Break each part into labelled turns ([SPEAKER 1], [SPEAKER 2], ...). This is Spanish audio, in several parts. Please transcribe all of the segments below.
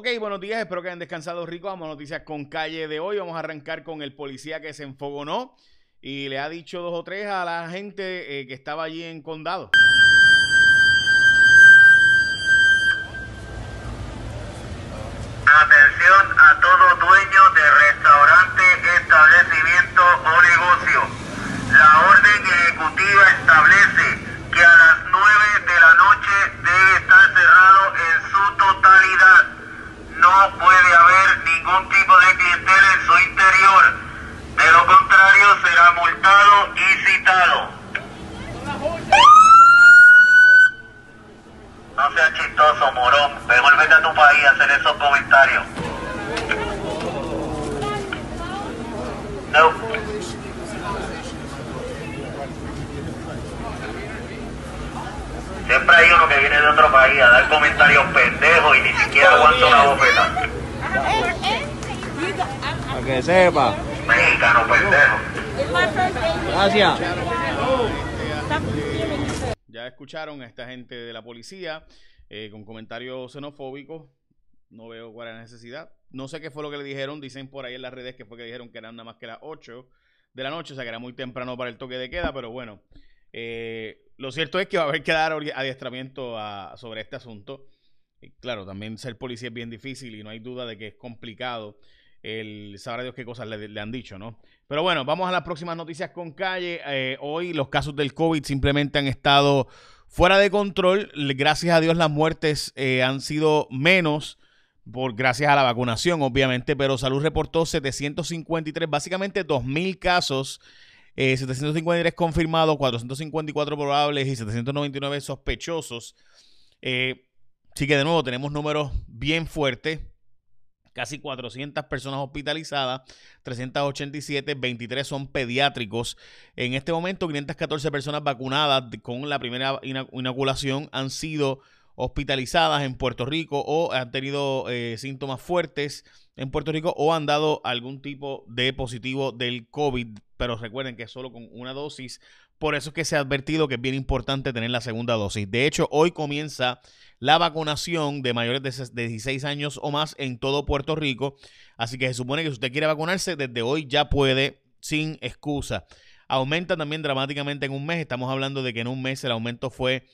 [SPEAKER 1] Ok, buenos días, espero que hayan descansado rico. Vamos a noticias con calle de hoy. Vamos a arrancar con el policía que se enfogonó y le ha dicho dos o tres a la gente eh, que estaba allí en condado.
[SPEAKER 2] Atención a todo dueño de restaurante, establecimiento o negocio. La orden ejecutiva establece que a las 9 de la noche debe estar cerrado en su totalidad. No puede haber ningún tipo de clientela en su interior. De lo contrario será multado y citado. No seas chistoso, morón. Mejor vete a tu país hacer esos comentarios. No. Siempre hay uno que viene de otro país a dar comentarios pendejos y ni siquiera aguanta una bofeta.
[SPEAKER 3] Para que sepa.
[SPEAKER 2] Mexicano pendejo.
[SPEAKER 3] Gracias.
[SPEAKER 1] Ya escucharon a esta gente de la policía eh, con comentarios xenofóbicos. No veo cuál es la necesidad. No sé qué fue lo que le dijeron. Dicen por ahí en las redes que fue que dijeron que eran nada más que las 8 de la noche, o sea que era muy temprano para el toque de queda, pero bueno. eh, lo cierto es que va a haber que dar adiestramiento a- sobre este asunto. Y claro, también ser policía es bien difícil y no hay duda de que es complicado. El sabrá Dios qué cosas le, le han dicho, ¿no? Pero bueno, vamos a las próximas noticias con calle. Eh, hoy los casos del COVID simplemente han estado fuera de control. Gracias a Dios las muertes eh, han sido menos por gracias a la vacunación, obviamente, pero Salud reportó 753, básicamente 2.000 casos, eh, 753 confirmados, 454 probables y 799 sospechosos. Eh, así que de nuevo tenemos números bien fuertes. Casi 400 personas hospitalizadas, 387, 23 son pediátricos. En este momento, 514 personas vacunadas con la primera inoculación han sido hospitalizadas en Puerto Rico o han tenido eh, síntomas fuertes en Puerto Rico o han dado algún tipo de positivo del COVID. Pero recuerden que solo con una dosis. Por eso es que se ha advertido que es bien importante tener la segunda dosis. De hecho, hoy comienza la vacunación de mayores de ses- de 16 años o más en todo Puerto Rico. Así que se supone que si usted quiere vacunarse, desde hoy ya puede sin excusa. Aumenta también dramáticamente en un mes. Estamos hablando de que en un mes el aumento fue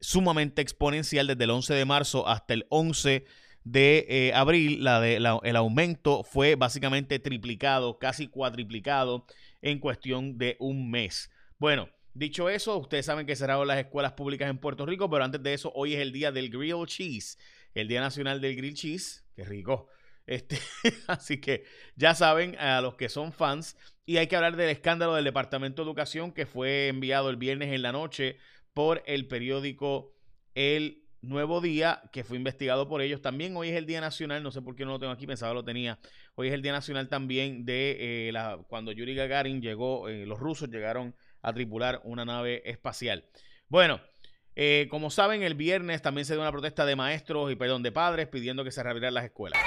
[SPEAKER 1] sumamente exponencial desde el 11 de marzo hasta el 11 de eh, abril. La de, la- el aumento fue básicamente triplicado, casi cuatriplicado en cuestión de un mes. Bueno, dicho eso, ustedes saben que cerraron las escuelas públicas en Puerto Rico, pero antes de eso, hoy es el día del grilled cheese, el Día Nacional del Grilled Cheese. Qué rico. Este, así que ya saben, a los que son fans, y hay que hablar del escándalo del Departamento de Educación que fue enviado el viernes en la noche por el periódico El Nuevo Día, que fue investigado por ellos. También hoy es el Día Nacional, no sé por qué no lo tengo aquí, pensaba lo tenía. Hoy es el Día Nacional también de eh, la, cuando Yuri Gagarin llegó, eh, los rusos llegaron a tripular una nave espacial. Bueno, eh, como saben, el viernes también se dio una protesta de maestros y perdón, de padres pidiendo que se reabrieran las escuelas.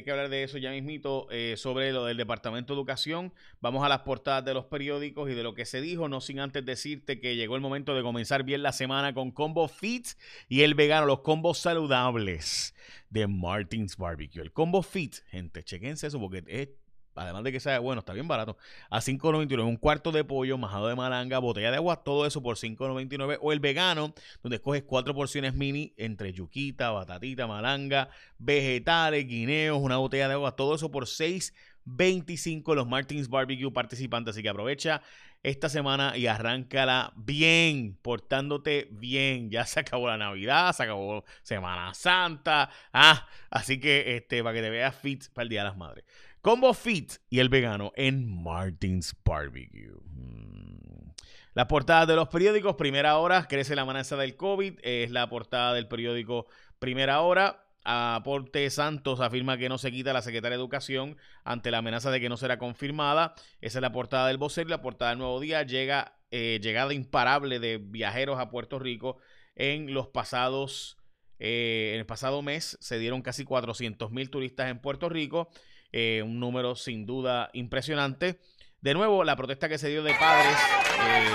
[SPEAKER 1] Hay que hablar de eso ya mismito, eh, sobre lo del Departamento de Educación. Vamos a las portadas de los periódicos y de lo que se dijo, no sin antes decirte que llegó el momento de comenzar bien la semana con Combo Fit y el vegano, los combos saludables de Martins Barbecue. El Combo Fit, gente, chequense eso porque es, además de que sea bueno, está bien barato. A 5.99, un cuarto de pollo, majado de malanga, botella de agua, todo eso por 5.99. O el vegano, donde escoges cuatro porciones mini entre yuquita, batatita, malanga, vegetales, guineos, una botella de agua, todo eso por 6.25 los Martins Barbecue participantes. Así que aprovecha esta semana y arráncala bien, portándote bien. Ya se acabó la Navidad, se acabó Semana Santa. Ah, así que este, para que te veas fit para el Día de las Madres. Combo Fit y el vegano en Martins Barbecue. Mm. Las portadas de los periódicos, primera hora, crece la amenaza del COVID, es la portada del periódico Primera Hora. Aporte Santos afirma que no se quita la secretaria de Educación ante la amenaza de que no será confirmada. Esa es la portada del vocero y la portada del Nuevo Día. Llega eh, llegada imparable de viajeros a Puerto Rico en los pasados, eh, en el pasado mes se dieron casi 400 mil turistas en Puerto Rico, eh, un número sin duda impresionante. De nuevo, la protesta que se dio de padres eh,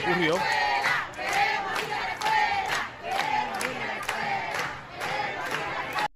[SPEAKER 1] ocurrió.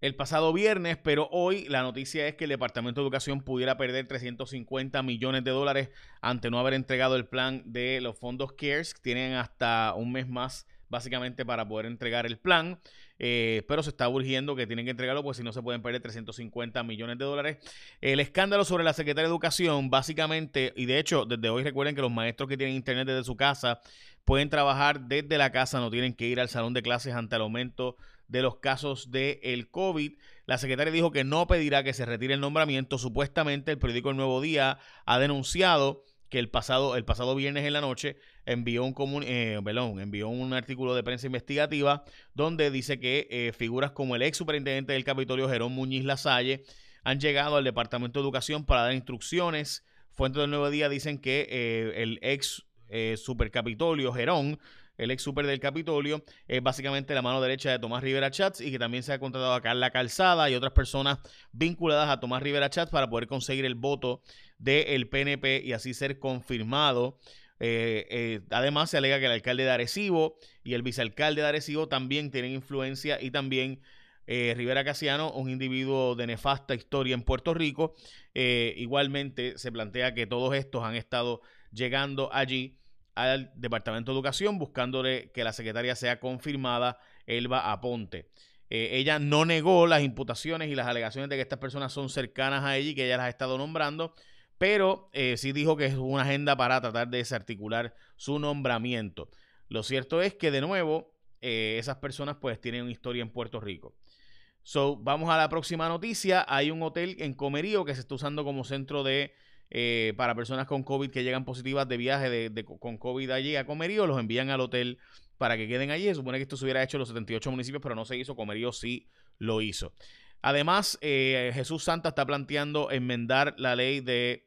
[SPEAKER 1] El pasado viernes, pero hoy la noticia es que el Departamento de Educación pudiera perder 350 millones de dólares ante no haber entregado el plan de los fondos CARES. Tienen hasta un mes más básicamente para poder entregar el plan, eh, pero se está urgiendo que tienen que entregarlo, pues si no se pueden perder 350 millones de dólares. El escándalo sobre la Secretaría de Educación, básicamente, y de hecho, desde hoy recuerden que los maestros que tienen internet desde su casa pueden trabajar desde la casa, no tienen que ir al salón de clases ante el aumento de los casos del el COVID. La secretaria dijo que no pedirá que se retire el nombramiento. Supuestamente el periódico El Nuevo Día ha denunciado que el pasado, el pasado viernes en la noche envió un, comun eh, envió un artículo de prensa investigativa donde dice que eh, figuras como el ex superintendente del Capitolio, Jerón Muñiz Lasalle, han llegado al Departamento de Educación para dar instrucciones. Fuentes del Nuevo Día dicen que eh, el ex eh, supercapitolio, Jerón, el ex super del Capitolio, es básicamente la mano derecha de Tomás Rivera Chats y que también se ha contratado a Carla Calzada y otras personas vinculadas a Tomás Rivera Chats para poder conseguir el voto del PNP y así ser confirmado. Eh, eh, además, se alega que el alcalde de Arecibo y el vicealcalde de Arecibo también tienen influencia y también eh, Rivera Casiano, un individuo de nefasta historia en Puerto Rico. Igualmente se plantea que todos estos han estado llegando allí al Departamento de Educación buscándole que la secretaria sea confirmada, Elba Aponte. Eh, ella no negó las imputaciones y las alegaciones de que estas personas son cercanas a ella y que ella las ha estado nombrando, pero eh, sí dijo que es una agenda para tratar de desarticular su nombramiento. Lo cierto es que, de nuevo, eh, esas personas pues tienen una historia en Puerto Rico. So, vamos a la próxima noticia. Hay un hotel en Comerío que se está usando como centro de eh, para personas con COVID que llegan positivas de viaje de, con COVID allí a Comerío, los envían al hotel para que queden allí. Se supone que esto se hubiera hecho en los 78 municipios, pero no se hizo. Comerío sí lo hizo. Además, eh, Jesús Santa está planteando enmendar la ley de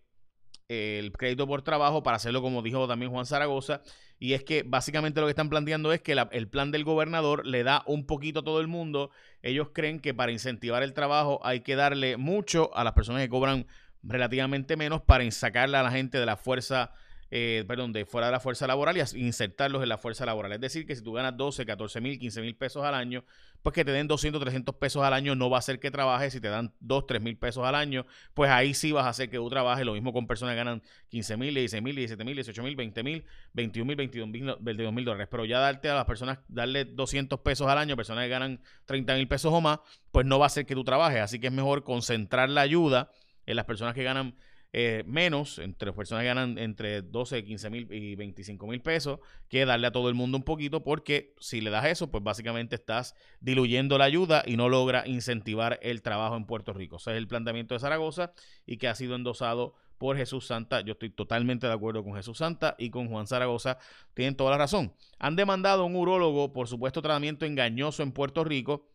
[SPEAKER 1] eh, el crédito por trabajo para hacerlo como dijo también Juan Zaragoza. Y es que básicamente lo que están planteando es que el plan del gobernador le da un poquito a todo el mundo. Ellos creen que para incentivar el trabajo hay que darle mucho a las personas que cobran relativamente menos para sacarle a la gente de la fuerza, eh, perdón, de fuera de la fuerza laboral y insertarlos en la fuerza laboral. Es decir, que si tú ganas 12, 14 mil, 15 mil pesos al año, pues que te den 200, 300 pesos al año no va a hacer que trabajes. Si te dan 2, 3 mil pesos al año, pues ahí sí vas a hacer que tú trabajes. Lo mismo con personas que ganan 15 mil, 16 mil, 17 mil, 18 mil, 20 mil, 21 mil, 22 mil 22 mil dólares. Pero ya darte a las personas, darle 200 pesos al año, personas que ganan 30 mil pesos o más, pues no va a hacer que tú trabajes. Así que es mejor concentrar la ayuda en las personas que ganan eh, menos, entre las personas que ganan entre 12, 15 mil y 25 mil pesos, que darle a todo el mundo un poquito, porque si le das eso, pues básicamente estás diluyendo la ayuda y no logra incentivar el trabajo en Puerto Rico. Ese es el planteamiento de Zaragoza y que ha sido endosado por Jesús Santa. Yo estoy totalmente de acuerdo con Jesús Santa y con Juan Zaragoza. Tienen toda la razón. Han demandado a un urólogo por supuesto tratamiento engañoso en Puerto Rico.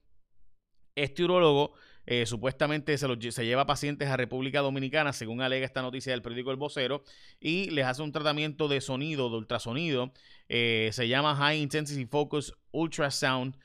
[SPEAKER 1] Este urólogo eh, supuestamente se, los se lleva pacientes a República Dominicana, según alega esta noticia del periódico El Vocero, y les hace un tratamiento de sonido, de ultrasonido. eh, se llama High Intensity Focus Ultrasound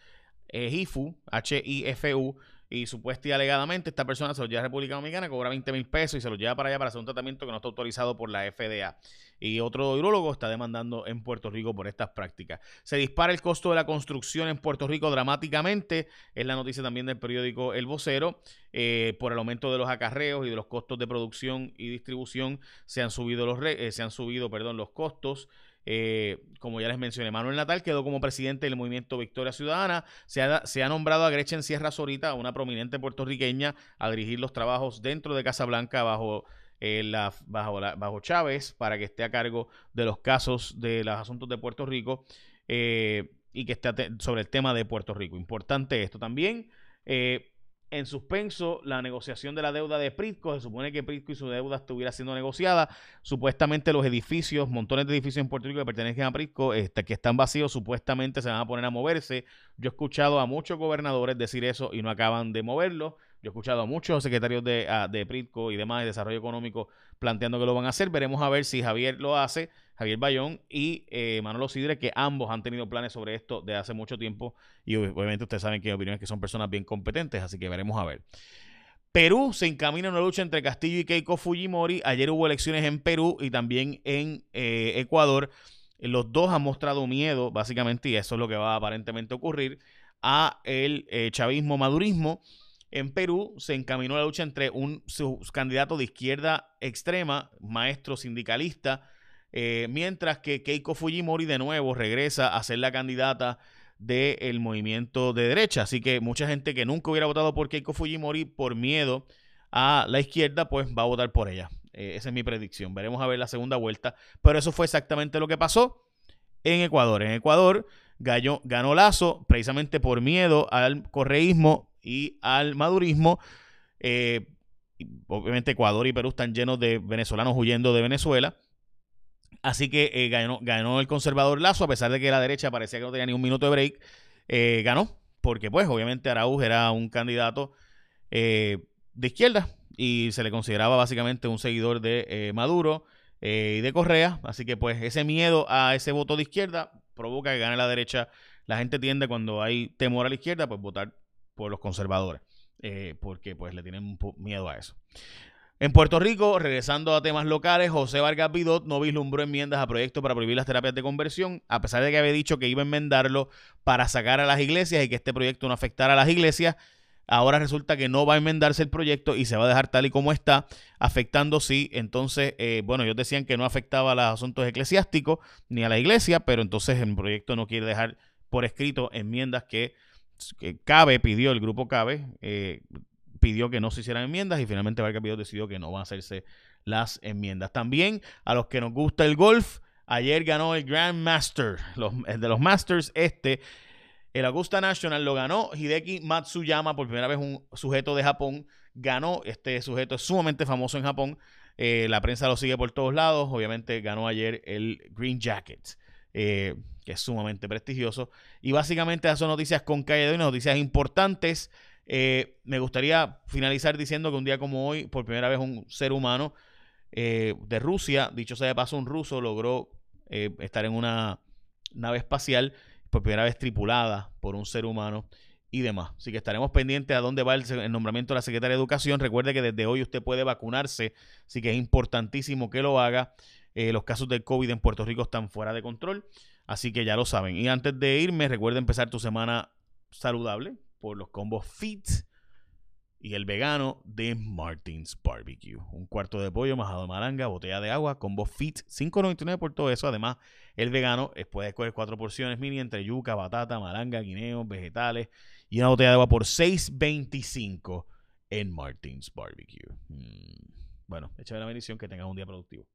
[SPEAKER 1] eh, HIFU, H-I-F-U, y supuesta y alegadamente esta persona se lo lleva a República Dominicana, cobra 20 mil pesos y se lo lleva para allá para hacer un tratamiento que no está autorizado por la FDA. Y otro urologo está demandando en Puerto Rico por estas prácticas. Se dispara el costo de la construcción en Puerto Rico dramáticamente. Es la noticia también del periódico El Vocero. eh, por el aumento de los acarreos y de los costos de producción y distribución se han subido los re- eh, se han subido, perdón, los costos. Eh, como ya les mencioné, Manuel Natal quedó como presidente del movimiento Victoria Ciudadana. Se ha, nombrado a Gretchen Sierra Zorita, una prominente puertorriqueña, a dirigir los trabajos dentro de Casablanca bajo, eh, bajo, bajo Chávez para que esté a cargo de los casos de los asuntos de Puerto Rico eh, y que esté sobre el tema de Puerto Rico. Importante esto también. eh, en suspenso la negociación de la deuda de Pritco. Se supone que Pritco y su deuda estuviera siendo negociada. Supuestamente los edificios, montones de edificios en Puerto Rico que pertenecen a Pritco, este, que están vacíos, supuestamente se van a poner a moverse. Yo he escuchado a muchos gobernadores decir eso y no acaban de moverlo. Yo he escuchado a muchos secretarios de, ah, de Pritco y demás de desarrollo económico planteando que lo van a hacer. Veremos a ver si Javier lo hace, Javier Bayón y eh, Manolo Sidre, que ambos han tenido planes sobre esto de hace mucho tiempo. Y ob- obviamente ustedes saben que mi opinión es que son personas bien competentes, así que veremos a ver. Perú se encamina a una lucha entre Castillo y Keiko Fujimori. Ayer hubo elecciones en Perú y también en eh, Ecuador. Los dos han mostrado miedo, básicamente, y eso es lo que va a aparentemente ocurrir, a el eh, chavismo madurismo. En Perú se encaminó la lucha entre un candidato de izquierda extrema, maestro sindicalista, eh, mientras que Keiko Fujimori de nuevo regresa a ser la candidata del movimiento de derecha. Así que mucha gente que nunca hubiera votado por Keiko Fujimori por miedo a la izquierda, pues va a votar por ella. Eh, esa es mi predicción. Veremos a ver la segunda vuelta. Pero eso fue exactamente lo que pasó en Ecuador. En Ecuador ganó, ganó Lazo precisamente por miedo al correísmo y al madurismo. Eh, obviamente Ecuador y Perú están llenos de venezolanos huyendo de Venezuela. Así que eh, ganó, ganó el conservador Lazo, a pesar de que la derecha parecía que no tenía ni un minuto de break. eh, ganó, porque pues obviamente Araúz era un candidato de izquierda y se le consideraba básicamente un seguidor de Maduro y de Correa. Así que pues ese miedo a ese voto de izquierda provoca que gane la derecha. La gente tiende cuando hay temor a la izquierda, pues votar por los conservadores, eh, porque pues le tienen miedo a eso. En Puerto Rico, regresando a temas locales, José Vargas Vidot no vislumbró enmiendas a proyectos para prohibir las terapias de conversión, a pesar de que había dicho que iba a enmendarlo para sacar a las iglesias y que este proyecto no afectara a las iglesias. Ahora resulta que no va a enmendarse el proyecto y se va a dejar tal y como está, afectando sí. Entonces, eh, bueno, ellos decían que no afectaba a los asuntos eclesiásticos ni a la iglesia, pero entonces el proyecto no quiere dejar por escrito enmiendas que Cabe pidió, el grupo Cabe, eh, pidió que no se hicieran enmiendas y finalmente Vargas Vidot decidió que no van a hacerse las enmiendas. También a los que nos gusta el golf, ayer ganó el Grand Master, el de los Masters este. El Augusta National lo ganó Hideki Matsuyama, por primera vez un sujeto de Japón. Ganó, este sujeto es sumamente famoso en Japón. Eh, la prensa lo sigue por todos lados. Obviamente ganó ayer el Green Jacket, eh, que es sumamente prestigioso. Y básicamente esas son noticias con calle de hoy, noticias importantes. Eh, me gustaría finalizar diciendo que un día como hoy, por primera vez, un ser humano eh, de Rusia, dicho sea de paso, un ruso logró eh, estar en una nave espacial por primera vez tripulada por un ser humano y demás. Así que estaremos pendientes a dónde va el, el nombramiento de la secretaria de Educación. Recuerde que desde hoy usted puede vacunarse, así que es importantísimo que lo haga. Eh, los casos del COVID en Puerto Rico están fuera de control, así que ya lo saben. Y antes de irme, recuerda empezar tu semana saludable por los combos Fit y el vegano de Martins Barbecue. Un cuarto de pollo, majado de malanga, botella de agua, combo Fit, 5.99 por todo eso. Además, el vegano eh, puede escoger cuatro porciones mini entre yuca, batata, malanga, guineos, vegetales y una botella de agua por 6.25 en Martins Barbecue. Mm. Bueno, échame la bendición que tengas un día productivo.